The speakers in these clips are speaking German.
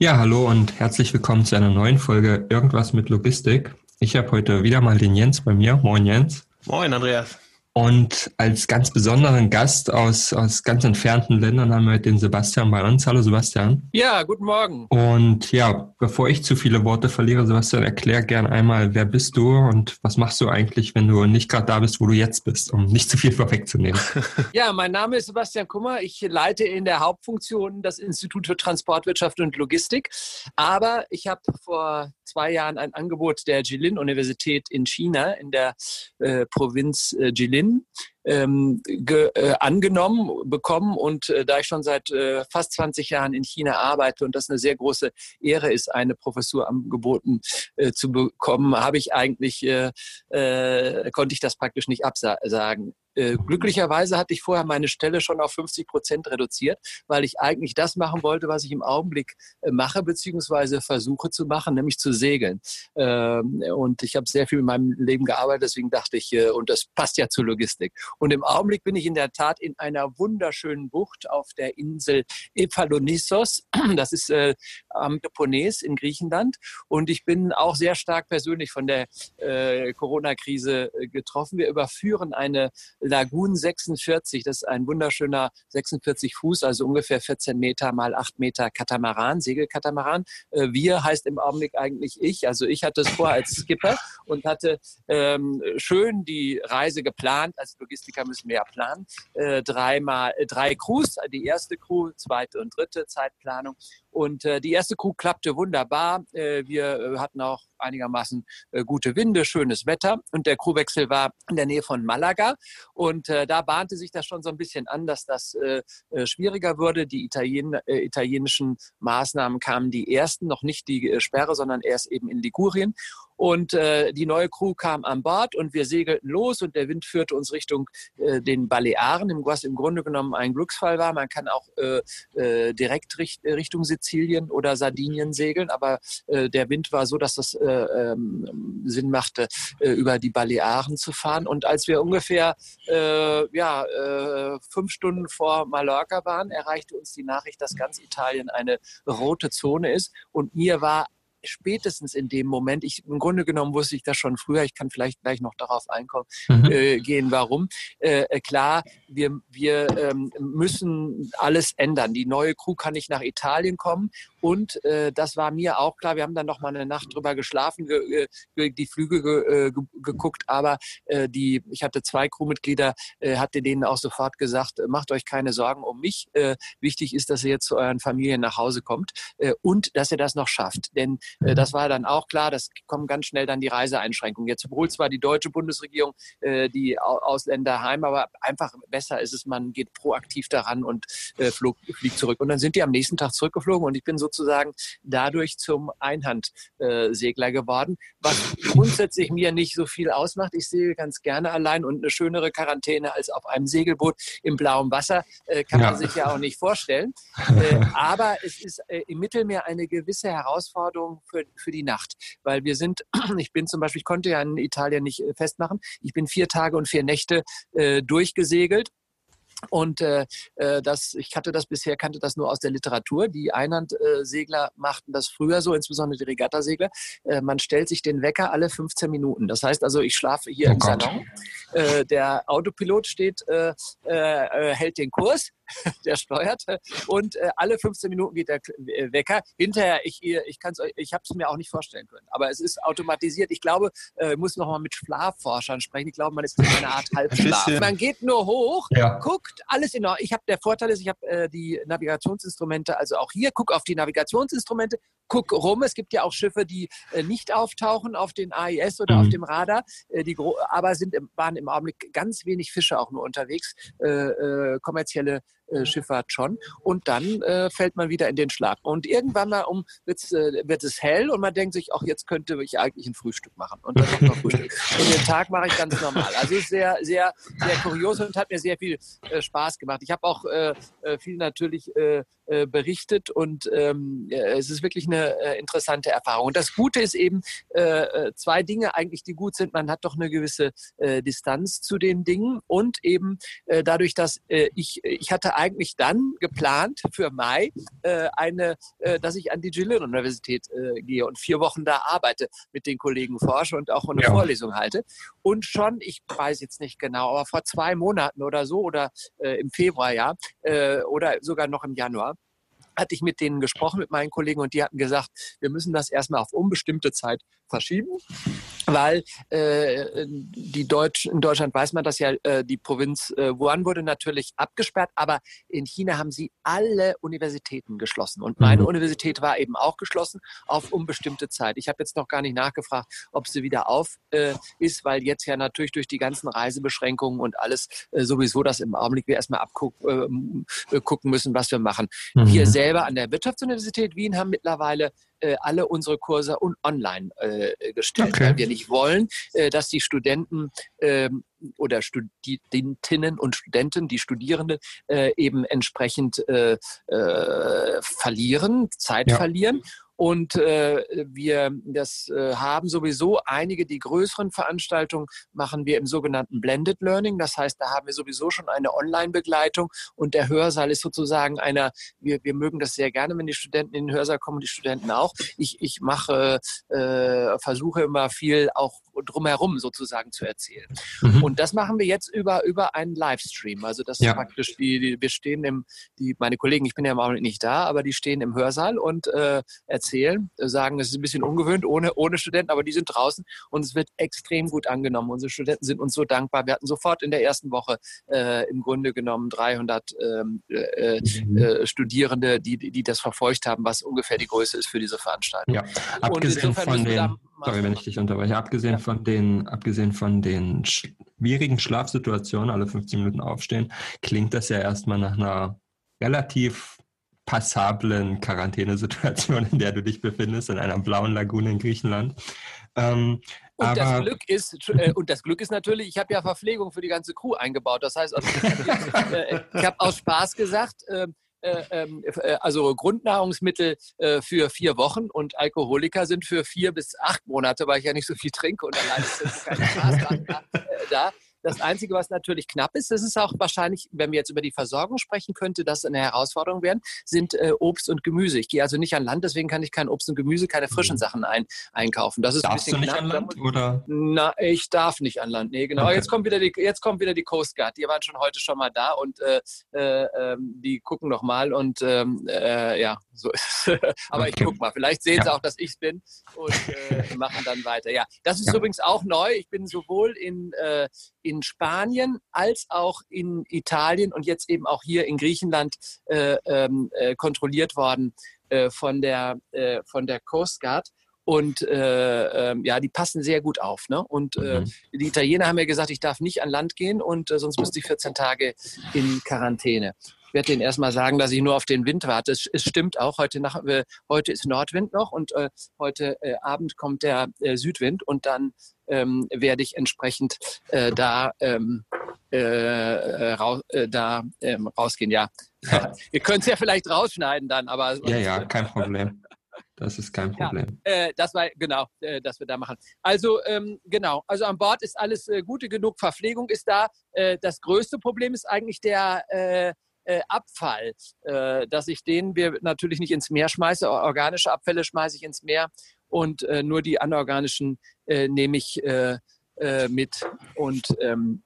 Ja, hallo und herzlich willkommen zu einer neuen Folge Irgendwas mit Logistik. Ich habe heute wieder mal den Jens bei mir. Moin Jens. Moin Andreas. Und als ganz besonderen Gast aus, aus ganz entfernten Ländern haben wir den Sebastian bei uns. Hallo Sebastian. Ja, guten Morgen. Und ja, bevor ich zu viele Worte verliere, Sebastian, erklär gern einmal, wer bist du und was machst du eigentlich, wenn du nicht gerade da bist, wo du jetzt bist, um nicht zu viel vorwegzunehmen. ja, mein Name ist Sebastian Kummer. Ich leite in der Hauptfunktion das Institut für Transportwirtschaft und Logistik. Aber ich habe vor zwei Jahren ein Angebot der Jilin-Universität in China, in der äh, Provinz äh, Jilin ähm, ge, äh, angenommen bekommen. Und äh, da ich schon seit äh, fast 20 Jahren in China arbeite und das eine sehr große Ehre ist, eine Professur angeboten äh, zu bekommen, habe ich eigentlich, äh, äh, konnte ich das praktisch nicht absagen. Äh, glücklicherweise hatte ich vorher meine Stelle schon auf 50 Prozent reduziert, weil ich eigentlich das machen wollte, was ich im Augenblick äh, mache, beziehungsweise versuche zu machen, nämlich zu segeln. Ähm, und ich habe sehr viel in meinem Leben gearbeitet, deswegen dachte ich, äh, und das passt ja zur Logistik. Und im Augenblick bin ich in der Tat in einer wunderschönen Bucht auf der Insel Ephalonyssos. Das ist äh, am Peloponnes in Griechenland. Und ich bin auch sehr stark persönlich von der äh, Corona-Krise getroffen. Wir überführen eine Lagoon 46. Das ist ein wunderschöner 46 Fuß, also ungefähr 14 Meter mal 8 Meter Katamaran, Segelkatamaran. Äh, wir heißt im Augenblick eigentlich ich. Also ich hatte es vor als Skipper und hatte ähm, schön die Reise geplant. Als Logistiker müssen wir ja planen. Äh, dreimal, äh, drei Crews, die erste Crew, zweite und dritte Zeitplanung. Und äh, die erste Crew klappte wunderbar. Äh, wir äh, hatten auch einigermaßen äh, gute Winde, schönes Wetter. Und der Crewwechsel war in der Nähe von Malaga. Und äh, da bahnte sich das schon so ein bisschen an, dass das äh, äh schwieriger würde. Die Italien, äh, italienischen Maßnahmen kamen die ersten, noch nicht die äh, Sperre, sondern erst eben in Ligurien. Und äh, die neue Crew kam an Bord und wir segelten los und der Wind führte uns Richtung äh, den Balearen, was im Grunde genommen ein Glücksfall war. Man kann auch äh, äh, direkt richt, Richtung Sizilien oder Sardinien segeln, aber äh, der Wind war so, dass das äh, ähm, Sinn machte, äh, über die Balearen zu fahren. Und als wir ungefähr äh, ja, äh, fünf Stunden vor Mallorca waren, erreichte uns die Nachricht, dass ganz Italien eine rote Zone ist. Und mir war spätestens in dem Moment, ich im Grunde genommen wusste ich das schon früher, ich kann vielleicht gleich noch darauf einkommen, mhm. äh, gehen, warum. Äh, äh, klar, wir, wir ähm, müssen alles ändern. Die neue Crew kann nicht nach Italien kommen und äh, das war mir auch klar. Wir haben dann noch mal eine Nacht drüber geschlafen, ge, ge, die Flüge ge, äh, geguckt, aber äh, die, ich hatte zwei Crewmitglieder, äh, hatte denen auch sofort gesagt, macht euch keine Sorgen um mich. Äh, wichtig ist, dass ihr jetzt zu euren Familien nach Hause kommt äh, und dass ihr das noch schafft. Denn äh, das war dann auch klar, das kommen ganz schnell dann die Reiseeinschränkungen. Jetzt holt zwar die deutsche Bundesregierung äh, die Ausländer heim, aber einfach besser ist es, man geht proaktiv daran und äh, flog, fliegt zurück. Und dann sind die am nächsten Tag zurückgeflogen und ich bin sozusagen dadurch zum Einhandsegler geworden, was grundsätzlich mir nicht so viel ausmacht. Ich sehe ganz gerne allein und eine schönere Quarantäne als auf einem Segelboot im blauen Wasser äh, kann ja. man sich ja auch nicht vorstellen. Äh, aber es ist äh, im Mittelmeer eine gewisse Herausforderung, für, für die Nacht. Weil wir sind, ich bin zum Beispiel, ich konnte ja in Italien nicht äh, festmachen, ich bin vier Tage und vier Nächte äh, durchgesegelt und äh, äh, das, ich hatte das bisher, kannte das nur aus der Literatur. Die Einhandsegler machten das früher so, insbesondere die Regattasegler. Äh, man stellt sich den Wecker alle 15 Minuten. Das heißt also, ich schlafe hier oh im Gott. Salon. Äh, der Autopilot steht, äh, äh, hält den Kurs der steuert. Und äh, alle 15 Minuten geht der äh, Wecker. Hinterher, ich, ich, kann's, ich habe es mir auch nicht vorstellen können. Aber es ist automatisiert. Ich glaube, äh, muss noch mal mit Schlafforschern sprechen. Ich glaube, man ist in einer Art Halbschlaf. Man geht nur hoch, ja. guckt, alles in Ordnung. Ich habe, der Vorteil ist, ich habe äh, die Navigationsinstrumente, also auch hier, guck auf die Navigationsinstrumente, guck rum. Es gibt ja auch Schiffe, die äh, nicht auftauchen auf den AIS oder mhm. auf dem Radar, äh, die aber sind, waren im Augenblick ganz wenig Fische auch nur unterwegs, äh, äh kommerzielle äh, Schifffahrt schon. Und dann äh, fällt man wieder in den Schlag. Und irgendwann mal um wird's, äh, wird es hell und man denkt sich, ach, jetzt könnte ich eigentlich ein Frühstück machen. Und dann macht man Frühstück. und den Tag mache ich ganz normal. Also ist sehr, sehr, sehr kurios und hat mir sehr viel äh, Spaß gemacht. Ich habe auch äh, äh, viel natürlich äh, äh, berichtet und ähm, es ist wirklich eine äh, interessante Erfahrung. Und das Gute ist eben äh, zwei Dinge eigentlich, die gut sind. Man hat doch eine gewisse äh, Distanz zu den Dingen und eben äh, dadurch, dass äh, ich, ich hatte eigentlich dann geplant für Mai äh, eine, äh, dass ich an die Gillian-Universität äh, gehe und vier Wochen da arbeite, mit den Kollegen forsche und auch eine ja. Vorlesung halte. Und schon, ich weiß jetzt nicht genau, aber vor zwei Monaten oder so oder äh, im Februar ja äh, oder sogar noch im Januar hatte ich mit denen gesprochen, mit meinen Kollegen, und die hatten gesagt, wir müssen das erstmal auf unbestimmte Zeit verschieben weil äh, die Deutsch, in Deutschland weiß man das ja, äh, die Provinz äh, Wuhan wurde natürlich abgesperrt, aber in China haben sie alle Universitäten geschlossen. Und meine mhm. Universität war eben auch geschlossen auf unbestimmte Zeit. Ich habe jetzt noch gar nicht nachgefragt, ob sie wieder auf äh, ist, weil jetzt ja natürlich durch die ganzen Reisebeschränkungen und alles äh, sowieso das im Augenblick wir erstmal abgucken äh, gucken müssen, was wir machen. Mhm. Wir selber an der Wirtschaftsuniversität Wien haben mittlerweile äh, alle unsere Kurse online äh, gestellt, okay. weil wir nicht wollen, äh, dass die Studenten ähm, oder Studentinnen und Studenten, die Studierenden äh, eben entsprechend äh, äh, verlieren, Zeit ja. verlieren. Und äh, wir das äh, haben sowieso einige, die größeren Veranstaltungen machen wir im sogenannten Blended Learning. Das heißt, da haben wir sowieso schon eine Online-Begleitung und der Hörsaal ist sozusagen einer, wir, wir mögen das sehr gerne, wenn die Studenten in den Hörsaal kommen, die Studenten auch. Ich, ich mache, äh, versuche immer viel auch drumherum sozusagen zu erzählen. Mhm. Und das machen wir jetzt über, über einen Livestream. Also das ja. ist praktisch, die, die, wir stehen im, die, meine Kollegen, ich bin ja im Augenblick nicht da, aber die stehen im Hörsaal und äh, erzählen, sagen, es ist ein bisschen ungewöhnt ohne, ohne Studenten, aber die sind draußen und es wird extrem gut angenommen. Unsere Studenten sind uns so dankbar. Wir hatten sofort in der ersten Woche äh, im Grunde genommen 300 ähm, äh, mhm. äh, Studierende, die, die das verfolgt haben, was ungefähr die Größe ist für diese Veranstaltung. Ja, abgesehen von den Sorry, wenn ich dich unterbreche. Abgesehen ja. von den, abgesehen von den schwierigen Schlafsituationen, alle 15 Minuten aufstehen, klingt das ja erstmal nach einer relativ passablen Quarantänesituation, in der du dich befindest, in einer blauen Lagune in Griechenland. Ähm, und das Glück ist, äh, und das Glück ist natürlich, ich habe ja Verpflegung für die ganze Crew eingebaut. Das heißt, also, äh, ich habe aus Spaß gesagt, äh, also Grundnahrungsmittel äh, für vier Wochen und Alkoholiker sind für vier bis acht Monate, weil ich ja nicht so viel trinke und allein ist kein Spaß da. Das Einzige, was natürlich knapp ist, das ist auch wahrscheinlich, wenn wir jetzt über die Versorgung sprechen, könnte das eine Herausforderung werden, sind äh, Obst und Gemüse. Ich gehe also nicht an Land, deswegen kann ich kein Obst und Gemüse, keine frischen mhm. Sachen ein, einkaufen. Das ist Darfst ein bisschen du nicht knapp. an Land? Oder? Na, ich darf nicht an Land. Nee, genau. Okay. Jetzt, kommt wieder die, jetzt kommt wieder die Coast Guard. Die waren schon heute schon mal da und äh, äh, ähm, die gucken noch mal und ähm, äh, ja, so ist es. Aber okay. ich guck mal. Vielleicht sehen ja. sie auch, dass ich bin und äh, machen dann weiter. Ja, das ist ja. übrigens auch neu. Ich bin sowohl in, äh, in Spanien als auch in Italien und jetzt eben auch hier in Griechenland äh, ähm, äh, kontrolliert worden äh, von, der, äh, von der Coast Guard. Und äh, ähm, ja, die passen sehr gut auf. Ne? Und äh, mhm. die Italiener haben mir gesagt, ich darf nicht an Land gehen und äh, sonst müsste ich 14 Tage in Quarantäne. Ich werde denen erstmal sagen, dass ich nur auf den Wind warte. Es, es stimmt auch. Heute, nach, äh, heute ist Nordwind noch und äh, heute äh, Abend kommt der äh, Südwind und dann ähm, werde ich entsprechend äh, da, ähm, äh, raus, äh, da ähm, rausgehen. Ja, ja. ihr könnt es ja vielleicht rausschneiden dann, aber ja, ja, kein Problem. Das ist kein Problem. Ja, äh, das war genau, äh, dass wir da machen. Also ähm, genau, also an Bord ist alles äh, gute genug, Verpflegung ist da. Das größte Problem ist eigentlich der äh, äh, Abfall, dass ich den wir natürlich nicht ins Meer schmeiße. Organische Abfälle schmeiße ich ins Meer und nur die anorganischen nehme ich mit und ähm,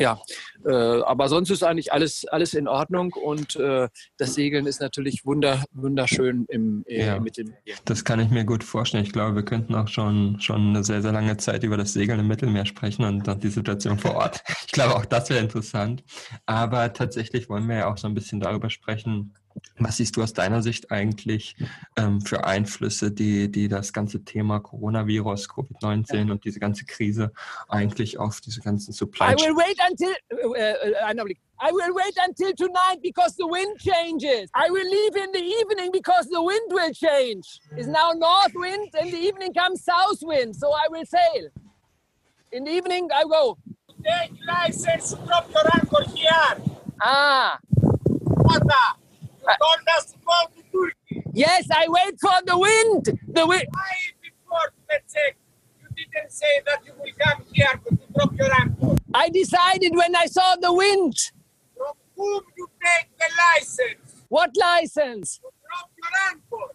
ja, äh, aber sonst ist eigentlich alles, alles in Ordnung und äh, das Segeln ist natürlich wunder, wunderschön im, äh, ja, mit dem. Das kann ich mir gut vorstellen. Ich glaube, wir könnten auch schon, schon eine sehr, sehr lange Zeit über das Segeln im Mittelmeer sprechen und dann die Situation vor Ort. Ich glaube, auch das wäre interessant. Aber tatsächlich wollen wir ja auch so ein bisschen darüber sprechen, Was siehst du aus deiner Sicht eigentlich ähm, für Einflüsse, die, die das ganze Thema Coronavirus, Covid-19 ja. und diese ganze Krise eigentlich auf diese ganzen Supply I will wait until uh, uh, I will wait until tonight because the wind changes. I will leave in the evening because the wind will change. It's now north wind and the evening comes south wind, so I will sail. In the evening I go. Take license, drop your anchor here. Ah. What the? told us to go to Turkey. Yes, I wait for the wind. The wind. Why before, let's say, you didn't say that you will come here to drop your anchor? I decided when I saw the wind. From whom you take the license? What license? To drop your anchor.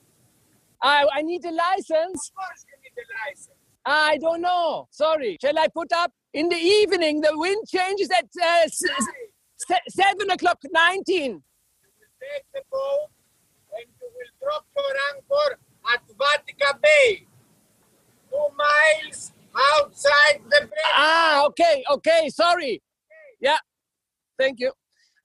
I, I need a license. Of course you need a license. I don't know. Sorry. Shall I put up in the evening? The wind changes at uh, seven o'clock, nineteen take the boat and you will drop your anchor at Vatica Bay, two miles outside the bay. Ah, okay, okay, sorry. Ja, thank you.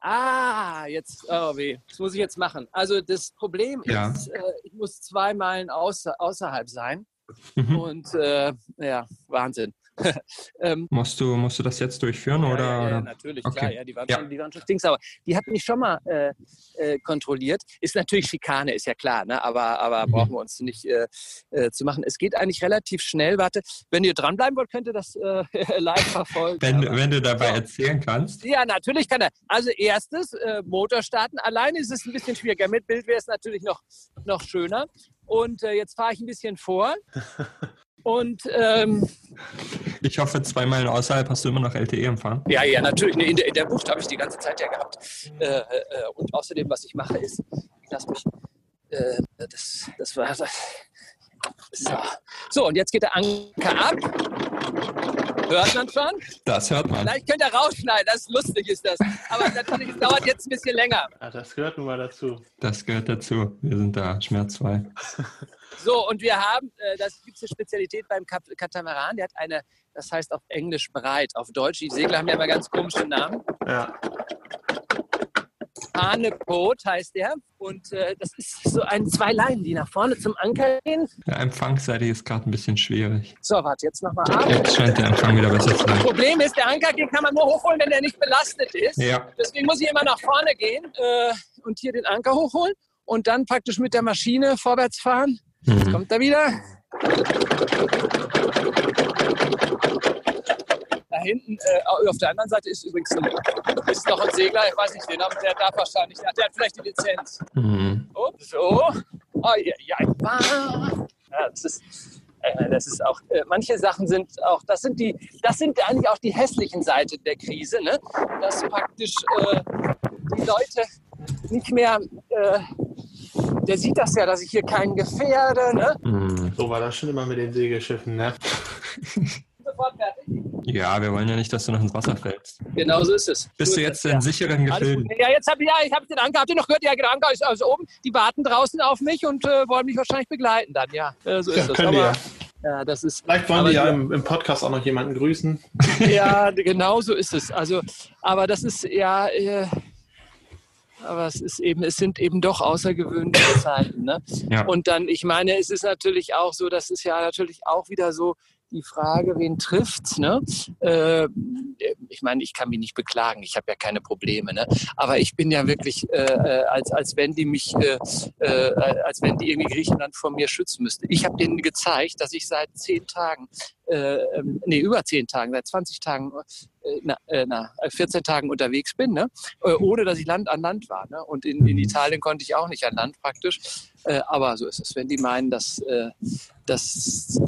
Ah, jetzt, oh weh, das muss ich jetzt machen. Also das Problem ja. ist, äh, ich muss zwei Meilen außer, außerhalb sein. Mhm. Und äh, ja, Wahnsinn. ähm, musst, du, musst du das jetzt durchführen? Ja, oder, ja, ja, natürlich, okay. klar. Ja, die, waren ja. Schon, die waren schon stinksauer. Die hat mich schon mal äh, äh, kontrolliert. Ist natürlich Schikane, ist ja klar, ne? aber, aber mhm. brauchen wir uns nicht äh, äh, zu machen. Es geht eigentlich relativ schnell. Warte, wenn ihr dranbleiben wollt, könnt ihr das äh, live verfolgen. Wenn, wenn du dabei erzählen kannst. Ja, natürlich kann er. Also erstes, äh, Motor starten. Alleine ist es ein bisschen schwieriger. Mit Bild wäre es natürlich noch, noch schöner. Und jetzt fahre ich ein bisschen vor. Und ähm, ich hoffe, zwei Meilen außerhalb hast du immer noch LTE-Empfang. Ja, ja, natürlich. In der, in der Bucht habe ich die ganze Zeit ja gehabt. Äh, äh, und außerdem, was ich mache, ist, ich lasse mich. Äh, das, das war. So. so, und jetzt geht der Anker ab. Hört man schon? Das hört man. Vielleicht könnt ihr rausschneiden, das ist lustig ist das. Aber natürlich, es dauert jetzt ein bisschen länger. Ja, das gehört nun mal dazu. Das gehört dazu. Wir sind da schmerzfrei. So, und wir haben, äh, das gibt es eine Spezialität beim Katamaran, der hat eine, das heißt auf Englisch breit, auf Deutsch, die Segler haben ja immer ganz komische Namen. Ja. Hanepot heißt der. Und äh, das ist so ein zwei Leinen, die nach vorne zum Anker gehen. Der Empfangsseite ist gerade ein bisschen schwierig. So, warte, jetzt nochmal ab. Jetzt scheint der Empfang wieder besser zu sein. Das Problem ist, der Anker den kann man nur hochholen, wenn der nicht belastet ist. Ja. Deswegen muss ich immer nach vorne gehen äh, und hier den Anker hochholen und dann praktisch mit der Maschine vorwärts fahren. Mhm. Jetzt kommt er wieder. Da hinten, äh, auf der anderen Seite ist übrigens ein, ist noch ein Segler, ich weiß nicht den Namen, der darf wahrscheinlich, der hat vielleicht die Lizenz. Mhm. Oh, so. Oh, ja, ja. ja das ist, äh, das ist auch, äh, manche Sachen sind auch, das sind die, das sind eigentlich auch die hässlichen Seiten der Krise, ne? dass praktisch äh, die Leute nicht mehr äh, der sieht das ja, dass ich hier keinen gefährde. Ne? Mhm. So war das schon immer mit den Segelschiffen, ne? Sofort fertig. Ja, wir wollen ja nicht, dass du noch ins Wasser fällst. Genau so ist es. Bist du jetzt in ja. sicheren Gefilden? Ja, jetzt habe ich, ja, ich hab den Anker. Habt ihr noch gehört? Ja, der Anker ist also oben. Die warten draußen auf mich und äh, wollen mich wahrscheinlich begleiten dann. Ja, äh, so ist ja, das. Können Aber, ja. ja, das ist. Vielleicht wollen wir ja im, im, Podcast auch noch jemanden grüßen. Ja, genau so ist es. Also, aber das ist ja. Äh, aber es ist eben, es sind eben doch außergewöhnliche Zeiten. Ne? Ja. Und dann, ich meine, es ist natürlich auch so, das ist ja natürlich auch wieder so die Frage, wen trifft ne? Äh, ich meine, ich kann mich nicht beklagen, ich habe ja keine Probleme, ne? Aber ich bin ja wirklich, äh, äh als, als wenn die mich, äh, äh, als wenn die irgendwie Griechenland vor mir schützen müsste. Ich habe denen gezeigt, dass ich seit zehn Tagen, äh, ähm, nee, über zehn Tagen, seit 20 Tagen na, na, 14 Tagen unterwegs bin, ne? ohne dass ich Land an Land war. Ne? Und in, in Italien konnte ich auch nicht an Land praktisch. aber so ist es. Wenn die meinen, dass das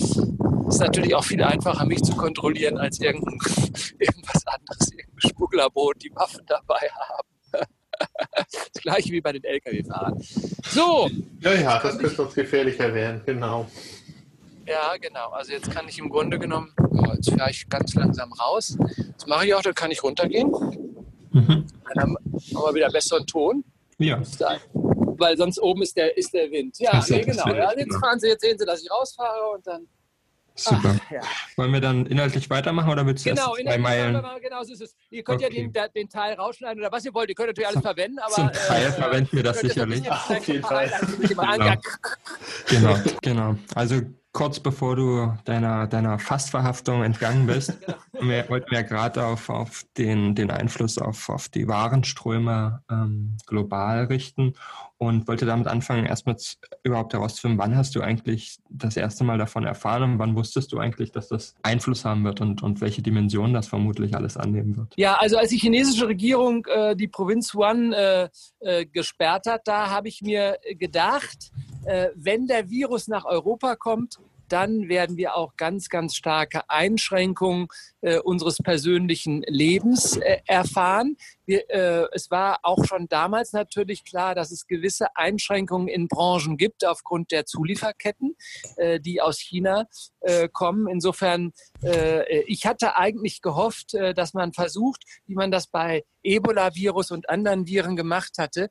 ist natürlich auch viel einfacher, mich zu kontrollieren, als irgendein, irgendwas anderes, irgendein Schmugglerboot, die Waffen dabei haben. das gleiche wie bei den Lkw-Fahrern. So. Ja, ja, das könnte uns gefährlicher werden, genau. Ja, genau. Also jetzt kann ich im Grunde genommen, oh, jetzt fahre ich ganz langsam raus. Das mache ich auch, dann kann ich runtergehen. Mhm. Dann haben wir wieder besseren Ton. Ja. Weil sonst oben ist der, ist der Wind. Ja, nee, genau. Ja, jetzt fahren Sie, jetzt sehen Sie, dass ich rausfahre und dann Super. Ach, ja. Wollen wir dann inhaltlich weitermachen oder willst du genau, erst zwei Meilen? Genau, so ist es. Ihr könnt okay. ja den, den, Teil rausschneiden oder was ihr wollt. Ihr könnt natürlich alles verwenden, aber. Zum Teil äh, verwenden wir das sicherlich. Auf jeden Fall. Genau. genau, genau. Also kurz bevor du deiner, deiner Fastverhaftung entgangen bist, genau. wir, wollten wir gerade auf, auf den, den Einfluss auf, auf die Warenströme ähm, global richten und wollte damit anfangen, erstmal überhaupt herauszufinden, wann hast du eigentlich das erste Mal davon erfahren und wann wusstest du eigentlich, dass das Einfluss haben wird und, und welche Dimensionen das vermutlich alles annehmen wird? Ja, also als die chinesische Regierung äh, die Provinz Wuhan äh, äh, gesperrt hat, da habe ich mir gedacht, wenn der Virus nach Europa kommt, dann werden wir auch ganz, ganz starke Einschränkungen äh, unseres persönlichen Lebens äh, erfahren. Wir, äh, es war auch schon damals natürlich klar, dass es gewisse Einschränkungen in Branchen gibt aufgrund der Zulieferketten, äh, die aus China äh, kommen. Insofern, äh, ich hatte eigentlich gehofft, dass man versucht, wie man das bei Ebola-Virus und anderen Viren gemacht hatte,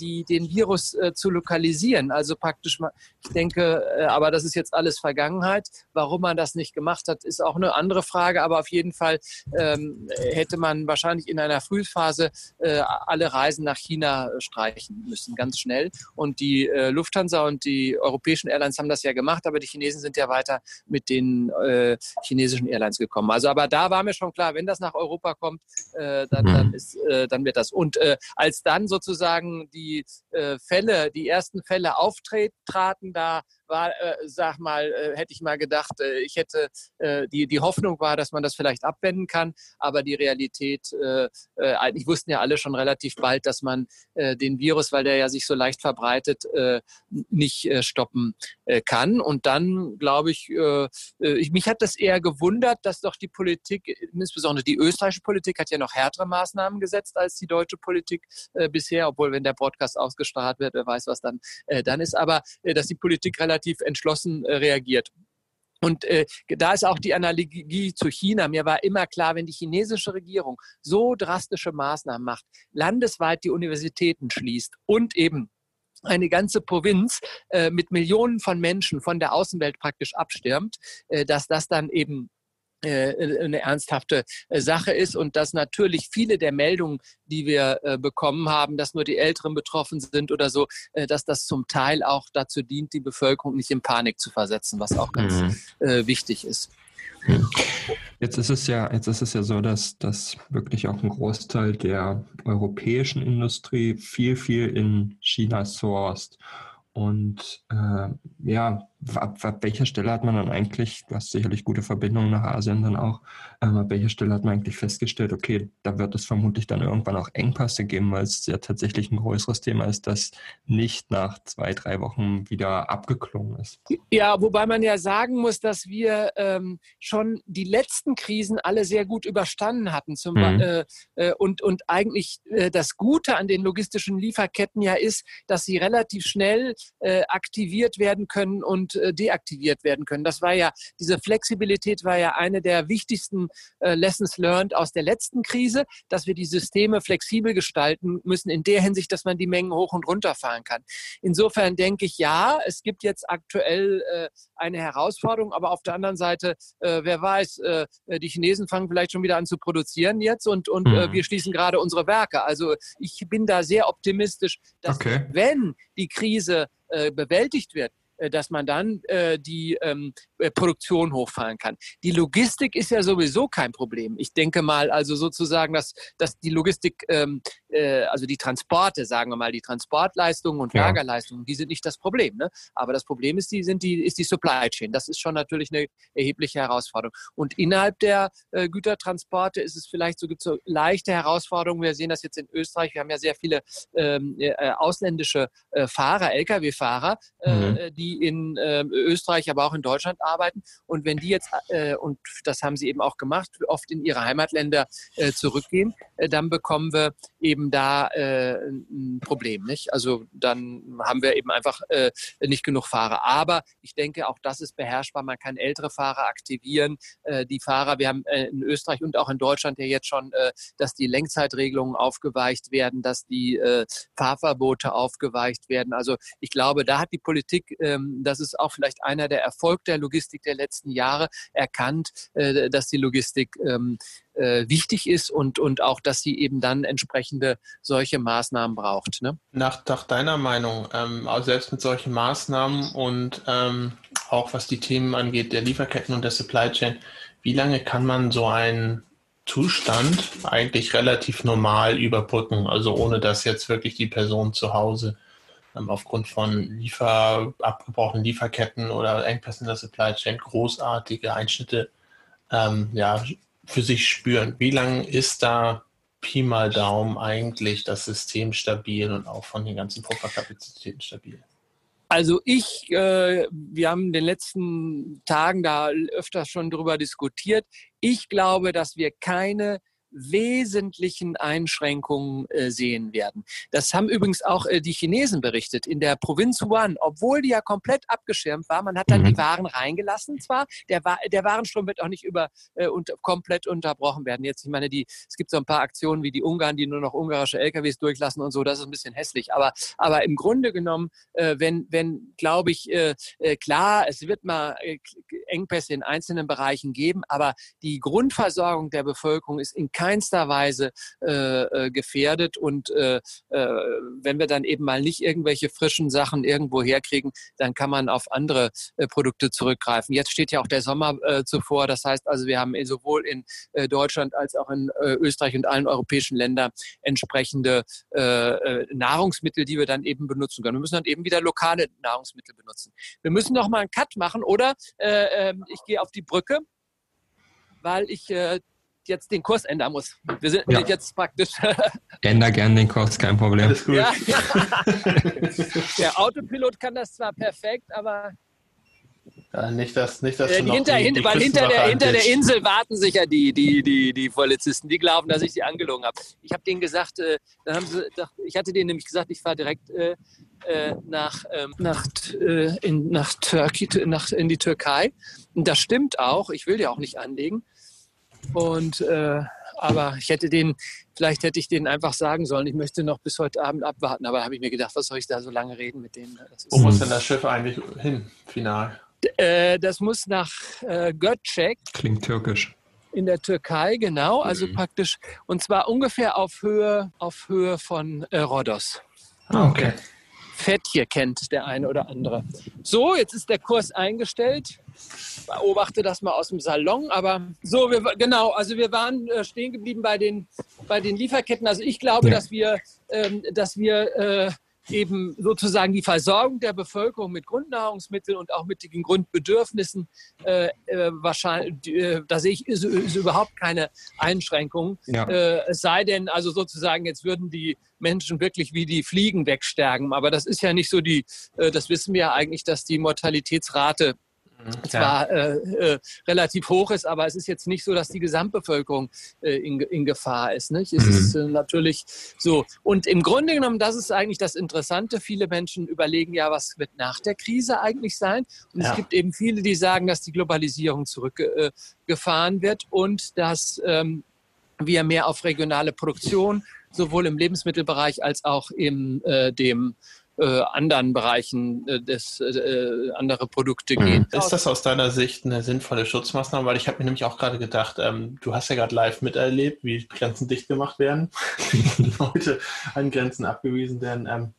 die, den Virus zu lokalisieren. Also praktisch ich denke, aber das ist jetzt alles Vergangenheit. Warum man das nicht gemacht hat, ist auch eine andere Frage. Aber auf jeden Fall ähm, hätte man wahrscheinlich in einer Frühphase äh, alle Reisen nach China streichen müssen, ganz schnell. Und die äh, Lufthansa und die europäischen Airlines haben das ja gemacht, aber die Chinesen sind ja weiter mit den äh, chinesischen Airlines gekommen. Also aber da war mir schon klar, wenn das nach Europa kommt, äh, dann, dann, mhm. ist, äh, dann wird das. Und äh, als dann sozusagen die Fälle, die ersten Fälle auftraten, da war, äh, sag mal, äh, hätte ich mal gedacht, äh, ich hätte, die, die Hoffnung war, dass man das vielleicht abwenden kann, aber die Realität, eigentlich wussten ja alle schon relativ bald, dass man den Virus, weil der ja sich so leicht verbreitet, nicht stoppen kann. Und dann, glaube ich, ich, mich hat das eher gewundert, dass doch die Politik, insbesondere die österreichische Politik, hat ja noch härtere Maßnahmen gesetzt als die deutsche Politik bisher, obwohl wenn der Podcast ausgestrahlt wird, wer weiß, was dann dann ist. Aber dass die Politik relativ relativ entschlossen äh, reagiert. Und äh, da ist auch die Analogie zu China. Mir war immer klar, wenn die chinesische Regierung so drastische Maßnahmen macht, landesweit die Universitäten schließt und eben eine ganze Provinz äh, mit Millionen von Menschen von der Außenwelt praktisch abstirbt, äh, dass das dann eben eine ernsthafte äh, Sache ist und dass natürlich viele der Meldungen, die wir äh, bekommen haben, dass nur die Älteren betroffen sind oder so, dass das zum Teil auch dazu dient, die Bevölkerung nicht in Panik zu versetzen, was auch ganz mhm. wichtig ist. Jetzt ist es ja, jetzt ist es ja so, dass, dass wirklich auch ein Großteil der europäischen Industrie viel, viel in China sourced. Und äh, ja, ab, ab welcher Stelle hat man dann eigentlich, du hast sicherlich gute Verbindungen nach Asien dann auch, ähm, ab welcher Stelle hat man eigentlich festgestellt, okay, da wird es vermutlich dann irgendwann auch Engpässe geben, weil es ja tatsächlich ein größeres Thema ist, das nicht nach zwei, drei Wochen wieder abgeklungen ist. Ja, wobei man ja sagen muss, dass wir ähm, schon die letzten Krisen alle sehr gut überstanden hatten. Zum, mhm. äh, äh, und, und eigentlich äh, das Gute an den logistischen Lieferketten ja ist, dass sie relativ schnell äh, aktiviert werden können und äh, deaktiviert werden können. Das war ja, diese Flexibilität war ja eine der wichtigsten äh, Lessons learned aus der letzten Krise, dass wir die Systeme flexibel gestalten müssen in der Hinsicht, dass man die Mengen hoch und runter fahren kann. Insofern denke ich, ja, es gibt jetzt aktuell äh, eine Herausforderung, aber auf der anderen Seite, wer weiß, die Chinesen fangen vielleicht schon wieder an zu produzieren jetzt und, und mhm. wir schließen gerade unsere Werke. Also ich bin da sehr optimistisch, dass okay. wenn die Krise bewältigt wird, dass man dann äh, die ähm, äh, Produktion hochfahren kann. Die Logistik ist ja sowieso kein Problem. Ich denke mal, also sozusagen, dass, dass die Logistik, ähm, äh, also die Transporte, sagen wir mal, die Transportleistungen und ja. Lagerleistungen, die sind nicht das Problem. Ne? Aber das Problem ist die, sind die, ist die Supply Chain. Das ist schon natürlich eine erhebliche Herausforderung. Und innerhalb der äh, Gütertransporte ist es vielleicht so, gibt so leichte Herausforderungen. Wir sehen das jetzt in Österreich. Wir haben ja sehr viele ähm, äh, ausländische Fahrer, Lkw-Fahrer, mhm. die in äh, Österreich, aber auch in Deutschland arbeiten. Und wenn die jetzt, äh, und das haben sie eben auch gemacht, oft in ihre Heimatländer äh, zurückgehen, äh, dann bekommen wir eben da äh, ein Problem. Nicht? Also dann haben wir eben einfach äh, nicht genug Fahrer. Aber ich denke, auch das ist beherrschbar. Man kann ältere Fahrer aktivieren. die Fahrer, wir haben in Österreich und auch in Deutschland ja jetzt schon, dass die Lenkzeitregelungen aufgeweicht werden, dass die Fahrverbote aufgeweicht werden. Also ich glaube, da hat die Politik ähm, das ist auch vielleicht einer der Erfolg der Logistik der letzten Jahre, erkannt, äh, dass die Logistik ähm, äh, wichtig ist und, und auch, dass sie eben dann entsprechende solche Maßnahmen braucht. Ne? Nach, nach deiner Meinung, ähm, auch selbst mit solchen Maßnahmen und ähm, auch was die Themen angeht, der Lieferketten und der Supply Chain, wie lange kann man so einen Zustand eigentlich relativ normal überbrücken, also ohne dass jetzt wirklich die Person zu Hause ähm, aufgrund von Liefer, abgebrochenen Lieferketten oder Engpässen der Supply Chain großartige Einschnitte ähm, ja, für sich spüren. Wie lange ist da Pi mal Daumen eigentlich das System stabil und auch von den ganzen Pufferkapazitäten stabil? Also ich, äh, wir haben in den letzten Tagen da öfter schon drüber diskutiert. Ich glaube, dass wir keine wesentlichen Einschränkungen äh, sehen werden. Das haben übrigens auch äh, die Chinesen berichtet. In der Provinz Wuhan, obwohl die ja komplett abgeschirmt war, man hat dann mhm. die Waren reingelassen zwar, der, der Warenstrom wird auch nicht über, äh, und komplett unterbrochen werden. Jetzt, ich meine, die, es gibt so ein paar Aktionen wie die Ungarn, die nur noch ungarische LKWs durchlassen und so, das ist ein bisschen hässlich. Aber, aber im Grunde genommen, äh, wenn, wenn glaube ich, äh, äh, klar, es wird mal Engpässe in einzelnen Bereichen geben, aber die Grundversorgung der Bevölkerung ist in keinster Weise äh, äh, gefährdet. Und äh, äh, wenn wir dann eben mal nicht irgendwelche frischen Sachen irgendwo herkriegen, dann kann man auf andere äh, Produkte zurückgreifen. Jetzt steht ja auch der Sommer zuvor. Das heißt also, wir haben sowohl in Deutschland als auch in Österreich und allen europäischen Ländern entsprechende Nahrungsmittel, die wir dann eben benutzen können. Wir müssen dann eben wieder lokale Nahrungsmittel benutzen. Wir müssen noch mal einen Cut machen oder äh, ähm, ich gehe auf die Brücke, weil ich äh, jetzt den Kurs ändern muss. Wir sind ja. jetzt praktisch. Änder gerne den Kurs, kein Problem. Alles gut. Ja. Der Autopilot kann das zwar perfekt, aber. Ja, nicht, dass, nicht, dass äh, hinter, die, die weil hinter der, hinter der Insel warten sich ja die, die, die, die Polizisten. Die glauben, dass ich sie angelogen habe. Ich habe denen gesagt, äh, dann haben sie, ich hatte denen nämlich gesagt, ich fahre direkt äh, äh nach, ähm, nach, äh, in, nach, Turkey, nach, in die Türkei. Und das stimmt auch. Ich will die auch nicht anlegen. Und äh, aber ich hätte den, vielleicht hätte ich denen einfach sagen sollen, ich möchte noch bis heute Abend abwarten. Aber habe ich mir gedacht, was soll ich da so lange reden mit denen? Wo muss denn das Schiff eigentlich hin, final? Äh, das muss nach äh, Göcek. Klingt türkisch. In der Türkei, genau. Also mhm. praktisch, und zwar ungefähr auf Höhe, auf Höhe von äh, Rhodos. Ah, okay. Fettje kennt der eine oder andere. So, jetzt ist der Kurs eingestellt. Beobachte das mal aus dem Salon. Aber so, wir, genau, also wir waren äh, stehen geblieben bei den, bei den Lieferketten. Also ich glaube, ja. dass wir, ähm, dass wir äh, eben sozusagen die Versorgung der Bevölkerung mit Grundnahrungsmitteln und auch mit den Grundbedürfnissen äh, äh, wahrscheinlich, äh, da sehe ich ist, ist überhaupt keine Einschränkungen. Ja. Äh, es sei denn, also sozusagen, jetzt würden die Menschen wirklich wie die Fliegen wegsterben. Aber das ist ja nicht so die, äh, das wissen wir ja eigentlich, dass die Mortalitätsrate Mhm. zwar äh, äh, relativ hoch ist, aber es ist jetzt nicht so, dass die Gesamtbevölkerung äh, in, in, Gefahr ist. Nicht? Es mhm. ist äh, natürlich so. Und im Grunde genommen, das ist eigentlich das Interessante. Viele Menschen überlegen ja, was wird nach der Krise eigentlich sein? Und ja. es gibt eben viele, die sagen, dass die Globalisierung zurückgefahren äh, wird und dass ähm, wir mehr auf regionale Produktion sowohl im Lebensmittelbereich als auch in äh, dem äh, anderen Bereichen äh, des, äh, andere Produkte mhm. gehen. Ist das aus deiner Sicht eine sinnvolle Schutzmaßnahme? Weil ich habe mir nämlich auch gerade gedacht, ähm, du hast ja gerade live miterlebt, wie Grenzen dicht gemacht werden, wie Leute an Grenzen abgewiesen werden. Ähm,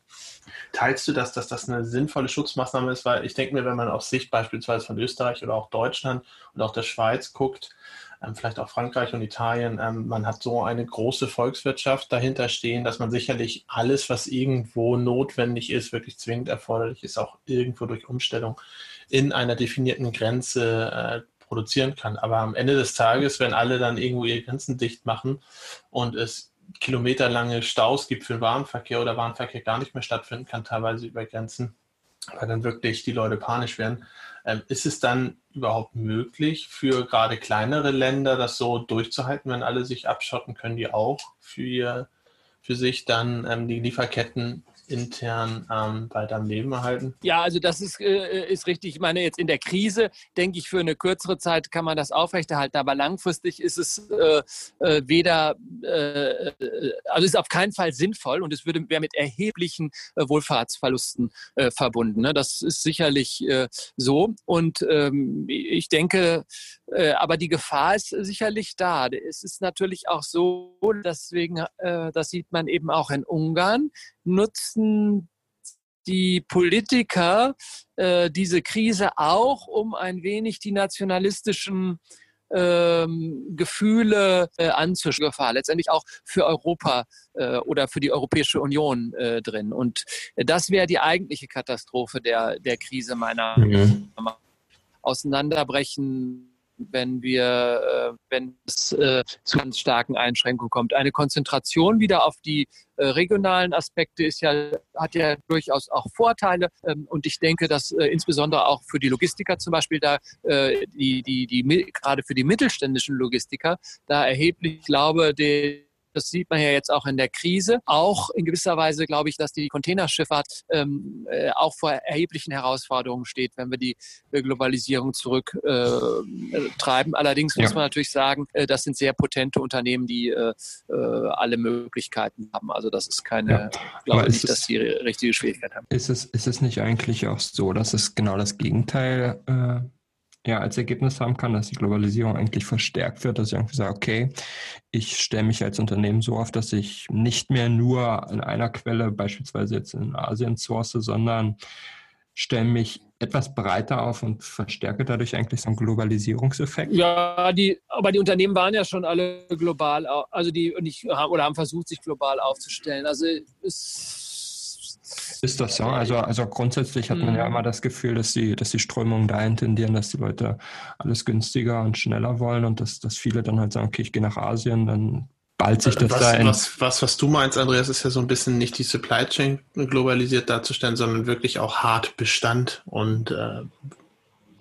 teilst du das, dass das eine sinnvolle Schutzmaßnahme ist? Weil ich denke mir, wenn man auf Sicht beispielsweise von Österreich oder auch Deutschland und auch der Schweiz guckt, vielleicht auch Frankreich und Italien, ähm, man hat so eine große Volkswirtschaft dahinter stehen, dass man sicherlich alles, was irgendwo notwendig ist, wirklich zwingend erforderlich ist, auch irgendwo durch Umstellung in einer definierten Grenze äh, produzieren kann. Aber am Ende des Tages, wenn alle dann irgendwo ihre Grenzen dicht machen und es kilometerlange Staus gibt für den Warenverkehr oder Warenverkehr gar nicht mehr stattfinden kann, teilweise über Grenzen, weil dann wirklich die Leute panisch werden, ähm, ist es dann überhaupt möglich für gerade kleinere Länder, das so durchzuhalten, wenn alle sich abschotten, können die auch für für sich dann ähm, die Lieferketten intern ähm, weiter am Leben erhalten? Ja, also das ist, äh, ist richtig. Ich meine, jetzt in der Krise, denke ich, für eine kürzere Zeit kann man das aufrechterhalten, aber langfristig ist es äh, äh, weder, äh, also ist auf keinen Fall sinnvoll und es würde wäre mit erheblichen äh, Wohlfahrtsverlusten äh, verbunden. Ne? Das ist sicherlich so. Und ähm, ich denke, aber die Gefahr ist sicherlich da. Es ist natürlich auch so, deswegen, das sieht man eben auch in Ungarn, nutzen die Politiker äh, diese Krise auch, um ein wenig die nationalistischen ähm, Gefühle äh, anzuschürfen, letztendlich auch für Europa äh, oder für die Europäische Union äh, drin. Und das wäre die eigentliche Katastrophe der, der Krise meiner mhm. Auseinanderbrechen wenn wir, äh, wenn es äh, zu ganz starken Einschränkungen kommt. Eine Konzentration wieder auf die äh, regionalen Aspekte ist ja, hat ja durchaus auch Vorteile. Ähm, und ich denke, dass insbesondere auch für die Logistiker zum Beispiel da, die, die, die, gerade für die mittelständischen Logistiker, da erheblich, glaube, die, das sieht man ja jetzt auch in der Krise. Auch in gewisser Weise glaube ich, dass die Containerschifffahrt ähm, äh, auch vor erheblichen Herausforderungen steht, wenn wir die äh, Globalisierung zurücktreiben. Äh, Allerdings muss ja. man natürlich sagen, äh, das sind sehr potente Unternehmen, die äh, äh, alle Möglichkeiten haben. Also das ist keine, ja. glaube nicht, dass die richtige Schwierigkeit haben. Ist es, ist es nicht eigentlich auch so, dass es genau das Gegenteil ja, als Ergebnis haben kann, dass die Globalisierung eigentlich verstärkt wird, dass ich irgendwie sage, okay, ich stelle mich als Unternehmen so auf, dass ich nicht mehr nur an einer Quelle, beispielsweise jetzt in Asien source, sondern stelle mich etwas breiter auf und verstärke dadurch eigentlich so einen Globalisierungseffekt? Ja, die, aber die Unternehmen waren ja schon alle global, also die nicht, oder haben versucht, sich global aufzustellen. Also es ist das so? Also, also grundsätzlich hat man ja mhm. immer das Gefühl, dass die, dass die Strömungen dahin tendieren, dass die Leute alles günstiger und schneller wollen und dass, dass viele dann halt sagen, okay, ich gehe nach Asien, dann bald sich das was, da in. Was, was, was du meinst, Andreas, ist ja so ein bisschen nicht die Supply Chain globalisiert darzustellen, sondern wirklich auch hart Bestand und äh,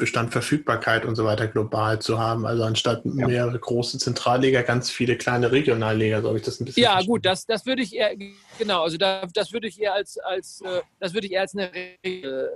Bestandverfügbarkeit und so weiter global zu haben. Also anstatt ja. mehrere große Zentralleger, ganz viele kleine Regionalleger, so habe ich das ein bisschen. Ja, verstanden. gut, das, das würde ich eher, genau, also da, das würde ich eher als, als äh, das würde ich eher als eine Regel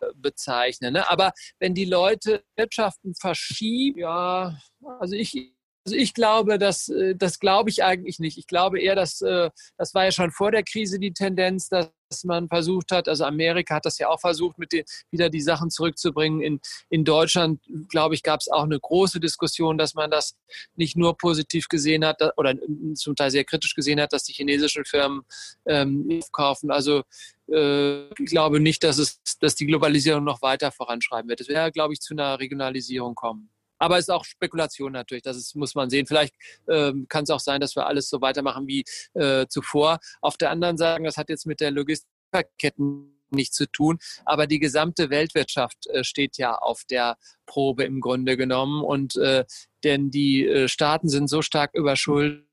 äh, bezeichnen. Ne? Aber wenn die Leute Wirtschaften verschieben, ja, also ich, also ich glaube, dass, äh, das glaube ich eigentlich nicht. Ich glaube eher, dass äh, das war ja schon vor der Krise die Tendenz, dass man versucht hat, also Amerika hat das ja auch versucht, mit den, wieder die Sachen zurückzubringen. In, in Deutschland, glaube ich, gab es auch eine große Diskussion, dass man das nicht nur positiv gesehen hat oder zum Teil sehr kritisch gesehen hat, dass die chinesischen Firmen ähm, kaufen. Also äh, ich glaube nicht, dass es, dass die Globalisierung noch weiter voranschreiben wird. Es wird, glaube ich, zu einer Regionalisierung kommen. Aber es ist auch Spekulation natürlich, das ist, muss man sehen. Vielleicht ähm, kann es auch sein, dass wir alles so weitermachen wie äh, zuvor. Auf der anderen Seite, das hat jetzt mit der Logistikketten nichts zu tun, aber die gesamte Weltwirtschaft äh, steht ja auf der Probe im Grunde genommen und äh, denn die äh, Staaten sind so stark überschuldet,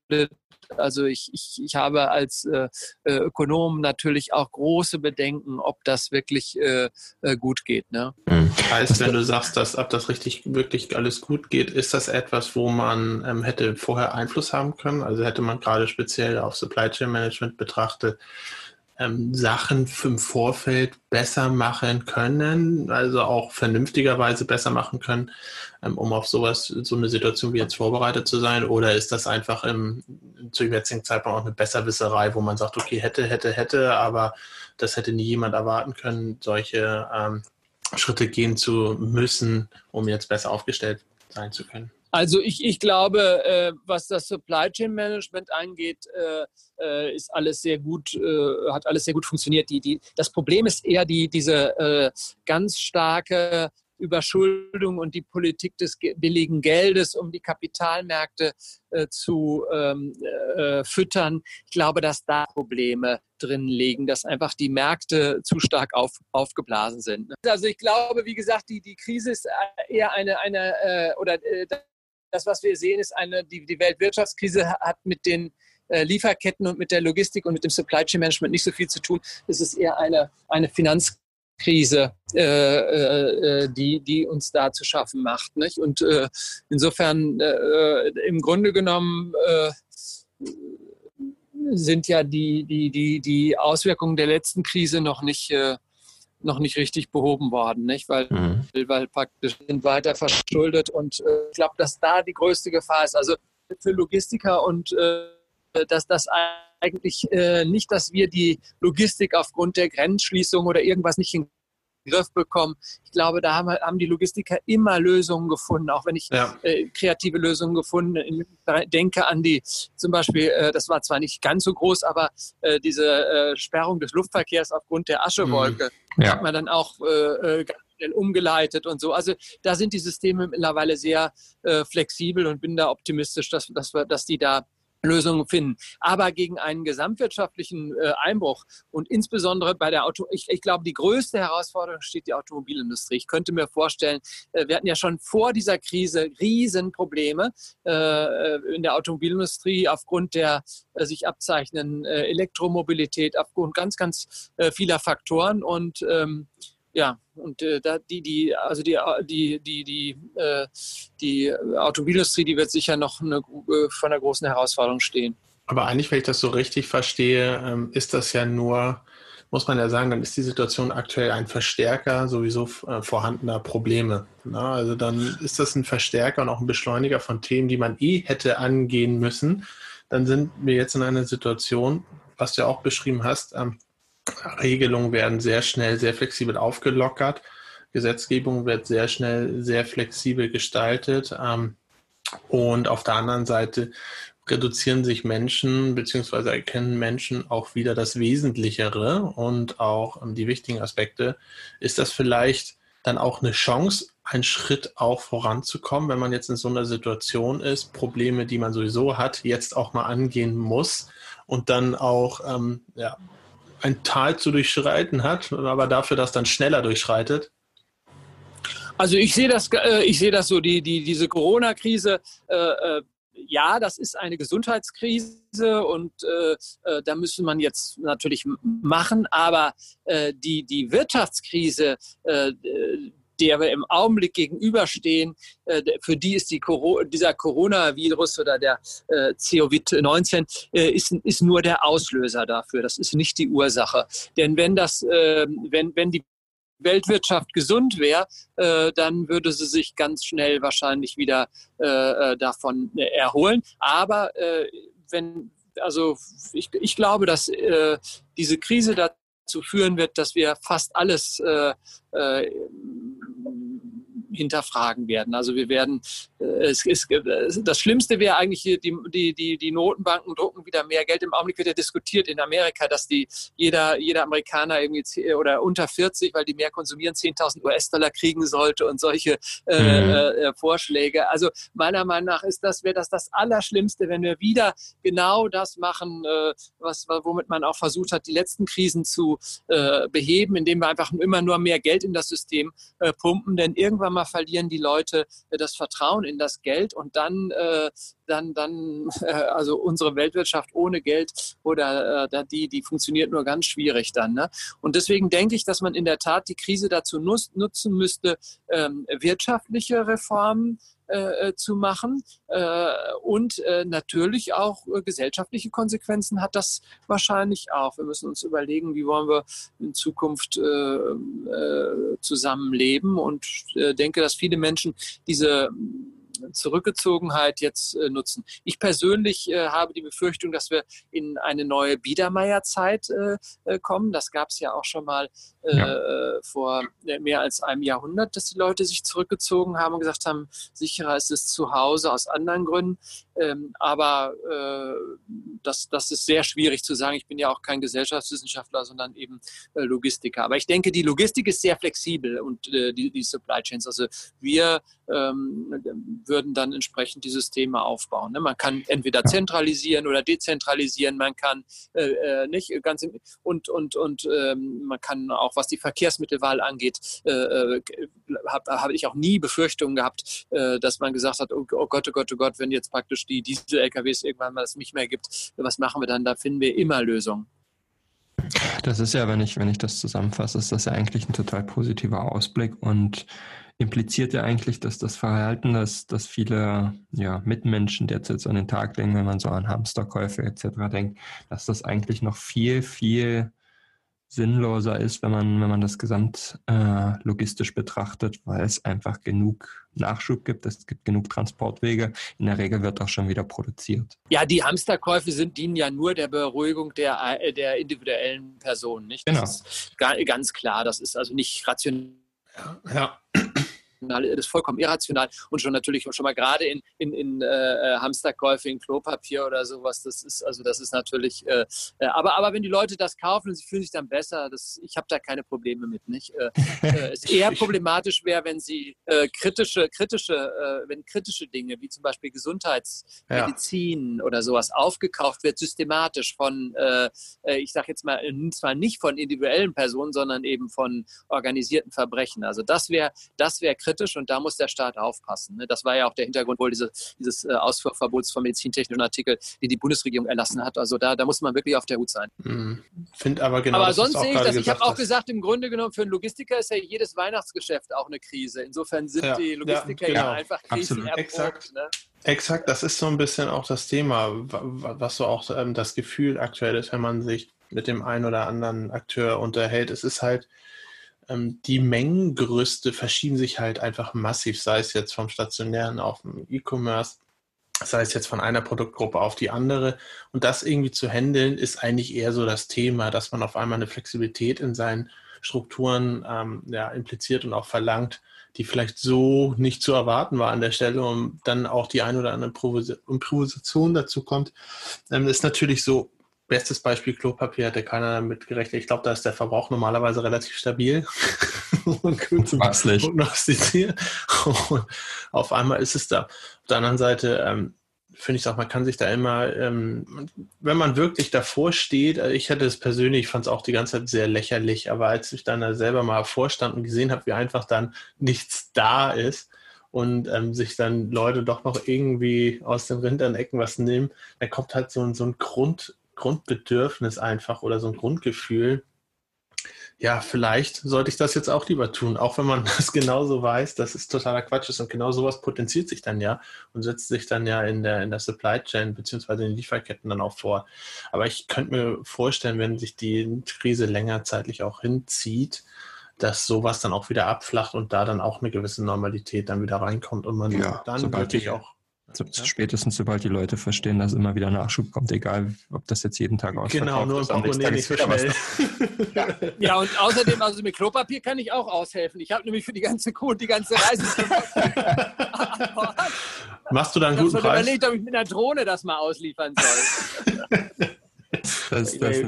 also ich, ich, ich habe als äh, äh, Ökonom natürlich auch große Bedenken, ob das wirklich äh, äh gut geht. Ne? Mhm. Heißt, wenn du sagst, dass ab das richtig wirklich alles gut geht, ist das etwas, wo man ähm, hätte vorher Einfluss haben können? Also hätte man gerade speziell auf Supply Chain Management betrachtet, ähm, Sachen im Vorfeld besser machen können, also auch vernünftigerweise besser machen können, ähm, um auf sowas, so eine Situation wie jetzt vorbereitet zu sein? Oder ist das einfach im, zu jetzigen Zeitpunkt auch eine Besserwisserei, wo man sagt, okay, hätte, hätte, hätte, aber das hätte nie jemand erwarten können, solche ähm, Schritte gehen zu müssen, um jetzt besser aufgestellt sein zu können? Also ich, ich glaube, äh, was das Supply Chain Management angeht, äh, äh, ist alles sehr gut, äh, hat alles sehr gut funktioniert. Die, die, das Problem ist eher die, diese äh, ganz starke Überschuldung und die Politik des billigen Geldes, um die Kapitalmärkte äh, zu ähm, äh, füttern. Ich glaube, dass da Probleme drin liegen, dass einfach die Märkte zu stark auf, aufgeblasen sind. Also ich glaube, wie gesagt, die, die Krise ist eher eine, eine äh, oder das, was wir sehen, ist eine, die, die Weltwirtschaftskrise hat mit den äh, Lieferketten und mit der Logistik und mit dem Supply Chain Management nicht so viel zu tun. Es ist eher eine, eine Finanzkrise, äh, äh, die, die uns da zu schaffen macht. Nicht? Und äh, insofern, äh, im Grunde genommen, sind ja die, die, die, die Auswirkungen der letzten Krise noch nicht, äh, noch nicht richtig behoben worden, nicht? Weil, mhm. weil praktisch sind weiter verschuldet und äh, ich glaube, dass da die größte Gefahr ist. Also für Logistiker und äh, dass das eigentlich äh, nicht, dass wir die Logistik aufgrund der Grenzschließung oder irgendwas nicht Griff bekommen. Ich glaube, da haben, haben die Logistiker immer Lösungen gefunden, auch wenn ich ja. äh, kreative Lösungen gefunden denke an die, zum Beispiel, äh, das war zwar nicht ganz so groß, aber äh, diese äh, Sperrung des Luftverkehrs aufgrund der Aschewolke mhm. ja. hat man dann auch äh, äh, ganz schnell umgeleitet und so. Also da sind die Systeme mittlerweile sehr flexibel und bin da optimistisch, dass, dass, wir, dass die da Lösungen finden. Aber gegen einen gesamtwirtschaftlichen äh, Einbruch und insbesondere bei der Auto, ich, ich, glaube, die größte Herausforderung steht die Automobilindustrie. Ich könnte mir vorstellen, äh, wir hatten ja schon vor dieser Krise Riesenprobleme äh, in der Automobilindustrie aufgrund der äh, sich abzeichnenden äh, Elektromobilität, aufgrund ganz, ganz äh, vieler Faktoren und ähm, ja, und äh, da die, die, also die, die, die, die, äh, die Automobilindustrie, die wird sicher noch eine, äh, vor einer großen Herausforderung stehen. Aber eigentlich, wenn ich das so richtig verstehe, ähm, ist das ja nur, muss man ja sagen, dann ist die Situation aktuell ein Verstärker sowieso äh, vorhandener Probleme. Na, also dann ist das ein Verstärker und auch ein Beschleuniger von Themen, die man eh hätte angehen müssen. Dann sind wir jetzt in einer Situation, was du ja auch beschrieben hast, ähm, Regelungen werden sehr schnell, sehr flexibel aufgelockert. Gesetzgebung wird sehr schnell, sehr flexibel gestaltet. Ähm, und auf der anderen Seite reduzieren sich Menschen bzw. erkennen Menschen auch wieder das Wesentlichere und auch ähm, die wichtigen Aspekte. Ist das vielleicht dann auch eine Chance, einen Schritt auch voranzukommen, wenn man jetzt in so einer Situation ist, Probleme, die man sowieso hat, jetzt auch mal angehen muss und dann auch ähm, ja, ein Tal zu durchschreiten hat, aber dafür das dann schneller durchschreitet? Also ich sehe das, äh, ich sehe das so, die, die, diese Corona-Krise, äh, äh, ja, das ist eine Gesundheitskrise und äh, äh da müsste man jetzt natürlich machen, aber äh, die, die Wirtschaftskrise, der wir im Augenblick gegenüberstehen, äh, für die ist die dieser Coronavirus oder der äh, COVID-19 äh, ist, ist nur der Auslöser dafür. Das ist nicht die Ursache. Denn wenn das, ähm, wenn, wenn die Weltwirtschaft gesund wäre, dann würde sie sich ganz schnell wahrscheinlich wieder davon erholen. Aber wenn, also ich, ich glaube, dass diese Krise dazu führen wird, dass wir fast alles hinterfragen werden. Also wir werden, äh, es ist, das Schlimmste wäre eigentlich, die, die, die, die Notenbanken drucken wieder mehr Geld. Im Augenblick wird ja diskutiert in Amerika, dass die jeder, jeder Amerikaner irgendwie oder unter 40, weil die mehr konsumieren, 10.000 US-Dollar kriegen sollte und solche äh, mhm. äh, Vorschläge. Also meiner Meinung nach ist das, wäre das das Allerschlimmste, wenn wir wieder genau das machen, äh, was, womit man auch versucht hat, die letzten Krisen zu äh, beheben, indem wir einfach immer nur mehr Geld in das System äh, pumpen. Denn irgendwann mal verlieren die Leute äh, das Vertrauen in das Geld und dann, äh, dann, dann, äh, also unsere Weltwirtschaft ohne Geld oder äh, die, die funktioniert nur ganz schwierig dann. Ne? Und deswegen denke ich, dass man in der Tat die Krise dazu nutzen müsste, ähm, wirtschaftliche Reformen äh, äh, zu machen. Äh, und äh, natürlich auch äh, gesellschaftliche Konsequenzen hat das wahrscheinlich auch. Wir müssen uns überlegen, wie wollen wir in Zukunft äh, zusammenleben. Und denke, dass viele Menschen diese Zurückgezogenheit jetzt äh, nutzen. Ich persönlich äh, habe die Befürchtung, dass wir in eine neue Biedermeierzeit äh, äh kommen. Das gab es ja auch schon mal äh, ja. vor mehr als einem Jahrhundert, dass die Leute sich zurückgezogen haben und gesagt haben, sicherer ist es zu Hause aus anderen Gründen. Ähm, aber äh, das, das ist sehr schwierig zu sagen. Ich bin ja auch kein Gesellschaftswissenschaftler, sondern eben Logistiker. Aber ich denke, die Logistik ist sehr flexibel und die, die Supply Chains. Also wir ähm, würden dann entsprechend die Systeme aufbauen. Ne? Man kann entweder zentralisieren oder dezentralisieren, man kann äh, äh nicht ganz im, und und und ähm, man kann auch was die Verkehrsmittelwahl angeht, äh, äh habe hab ich auch nie Befürchtungen gehabt, äh, dass man gesagt hat, oh, oh, Gott, oh Gott, oh Gott, wenn jetzt praktisch die Diesel-LKWs irgendwann mal es nicht mehr gibt, was machen wir dann? Da finden wir immer Lösungen. Das ist ja, wenn ich, wenn ich das zusammenfasse, ist das ja eigentlich ein total positiver Ausblick und impliziert ja eigentlich, dass das Verhalten, das, das viele ja, Mitmenschen derzeit so an den Tag legen, wenn man so an Hamsterkäufe etc. denkt, dass das eigentlich noch viel, viel sinnloser ist, wenn man, wenn man das gesamt äh, logistisch betrachtet, weil es einfach genug Nachschub gibt, es gibt genug Transportwege. In der Regel wird auch schon wieder produziert. Ja, die Hamsterkäufe sind, dienen ja nur der Beruhigung der, äh, der individuellen Personen. Nicht? Das genau. ist ganz klar. Das ist also nicht rational. Ja, ja irrational, das ist vollkommen irrational und schon natürlich schon mal gerade in, in, in äh, äh, Hamsterkäufe in Klopapier oder sowas, das ist also das ist natürlich, äh, äh, aber, aber wenn die Leute das kaufen und sie fühlen sich dann besser, das, ich habe da keine Probleme mit, nicht? Äh, äh, es eher problematisch wäre, wenn sie kritische, kritische, wenn kritische Dinge wie zum Beispiel Gesundheitsmedizin ja. oder sowas aufgekauft wird, systematisch von, ich sage jetzt mal, zwar nicht von individuellen Personen, sondern eben von organisierten Verbrechen. Also das wäre, das wäre kritisch und da muss der Staat aufpassen. Ne? Das war ja auch der Hintergrund wohl diese, dieses äh, Ausfuhrverbots von medizintechnischen Artikeln, die die Bundesregierung erlassen hat. Also da, da muss man wirklich auf der Hut sein. Mhm. Finde aber genau. Aber sonst sehe ich das. Ich habe auch gesagt, im Grunde genommen für einen Logistiker ist ja jedes Weihnachtsgeschäft auch eine Krise. Insofern sind ja, die Logistiker ja, genau. ja einfach Krisen Exakt. Ne? Exakt, das ist so ein bisschen auch das Thema, was so auch ähm, das Gefühl aktuell ist, wenn man sich mit dem einen oder anderen Akteur unterhält. Es ist halt, die Mengengerüste verschieben sich halt einfach massiv, sei es jetzt vom stationären auf dem E-Commerce, sei es jetzt von einer Produktgruppe auf die andere. Und das irgendwie zu handeln, ist eigentlich eher so das Thema, dass man auf einmal eine Flexibilität in seinen Strukturen ähm, ja, impliziert und auch verlangt, die vielleicht so nicht zu erwarten war an der Stelle und dann auch die ein oder andere Improvisation dazu kommt, ähm, ist natürlich so, Bestes Beispiel Klopapier hätte keiner damit gerechnet. Ich glaube, da ist der Verbrauch normalerweise relativ stabil zu prognostizieren. Und auf einmal ist es da. Auf der anderen Seite ähm, finde ich auch, man kann sich da immer, ähm, wenn man wirklich davor steht, also ich hätte es persönlich, ich fand es auch die ganze Zeit sehr lächerlich, aber als ich dann da selber mal vorstand und gesehen habe, wie einfach dann nichts da ist, und ähm, sich dann Leute doch noch irgendwie aus den Rindernecken was nehmen, dann kommt halt so, ein, so ein Grund, Grundbedürfnis einfach oder so ein Grundgefühl, ja, vielleicht sollte ich das jetzt auch lieber tun, auch wenn man das genauso weiß, dass es totaler Quatsch ist und genau sowas potenziert sich dann ja und setzt sich dann ja in der, in der Supply Chain beziehungsweise in den Lieferketten dann auch vor. Aber ich könnte mir vorstellen, wenn sich die Krise länger zeitlich auch hinzieht, dass sowas dann auch wieder abflacht und da dann auch eine gewisse Normalität dann wieder reinkommt und man ja, dann wirklich auch so, ja. Spätestens sobald die Leute verstehen, dass immer wieder Nachschub kommt, egal ob das jetzt jeden Tag ausverkauft Genau, nur ein Portemonnaie nicht so schnell. ja. ja, und außerdem, also mit Klopapier kann ich auch aushelfen. Ich habe nämlich für die ganze Kuh und die ganze Reise Machst du da einen guten Preis? Ich habe überlegt, ob ich mit einer Drohne das mal ausliefern soll. Das, das ist sehr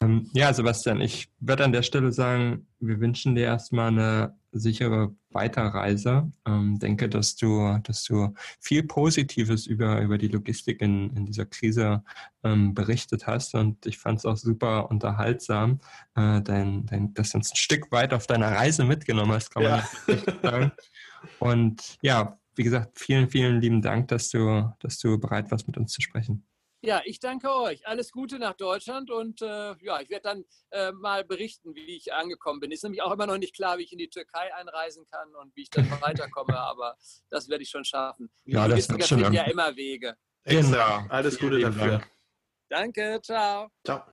ähm, ja, Sebastian, ich würde an der Stelle sagen, wir wünschen dir erstmal eine sichere Weiterreise. Ähm, denke, dass du, dass du viel Positives über, über die Logistik in, in dieser Krise ähm, berichtet hast und ich fand es auch super unterhaltsam, äh, dein, dein, dass du uns ein Stück weit auf deiner Reise mitgenommen hast, kann man ja. sagen. Und ja, wie gesagt, vielen, vielen lieben Dank, dass du, dass du bereit warst, mit uns zu sprechen. Ja, ich danke euch. Alles Gute nach Deutschland und äh, ja, ich werde dann äh, mal berichten, wie ich angekommen bin. Ist nämlich auch immer noch nicht klar, wie ich in die Türkei einreisen kann und wie ich dann weiterkomme, aber das werde ich schon schaffen. Ja, das wird schon ja immer Wege. Genau. Alles Gute dafür. Danke, ciao. Ciao.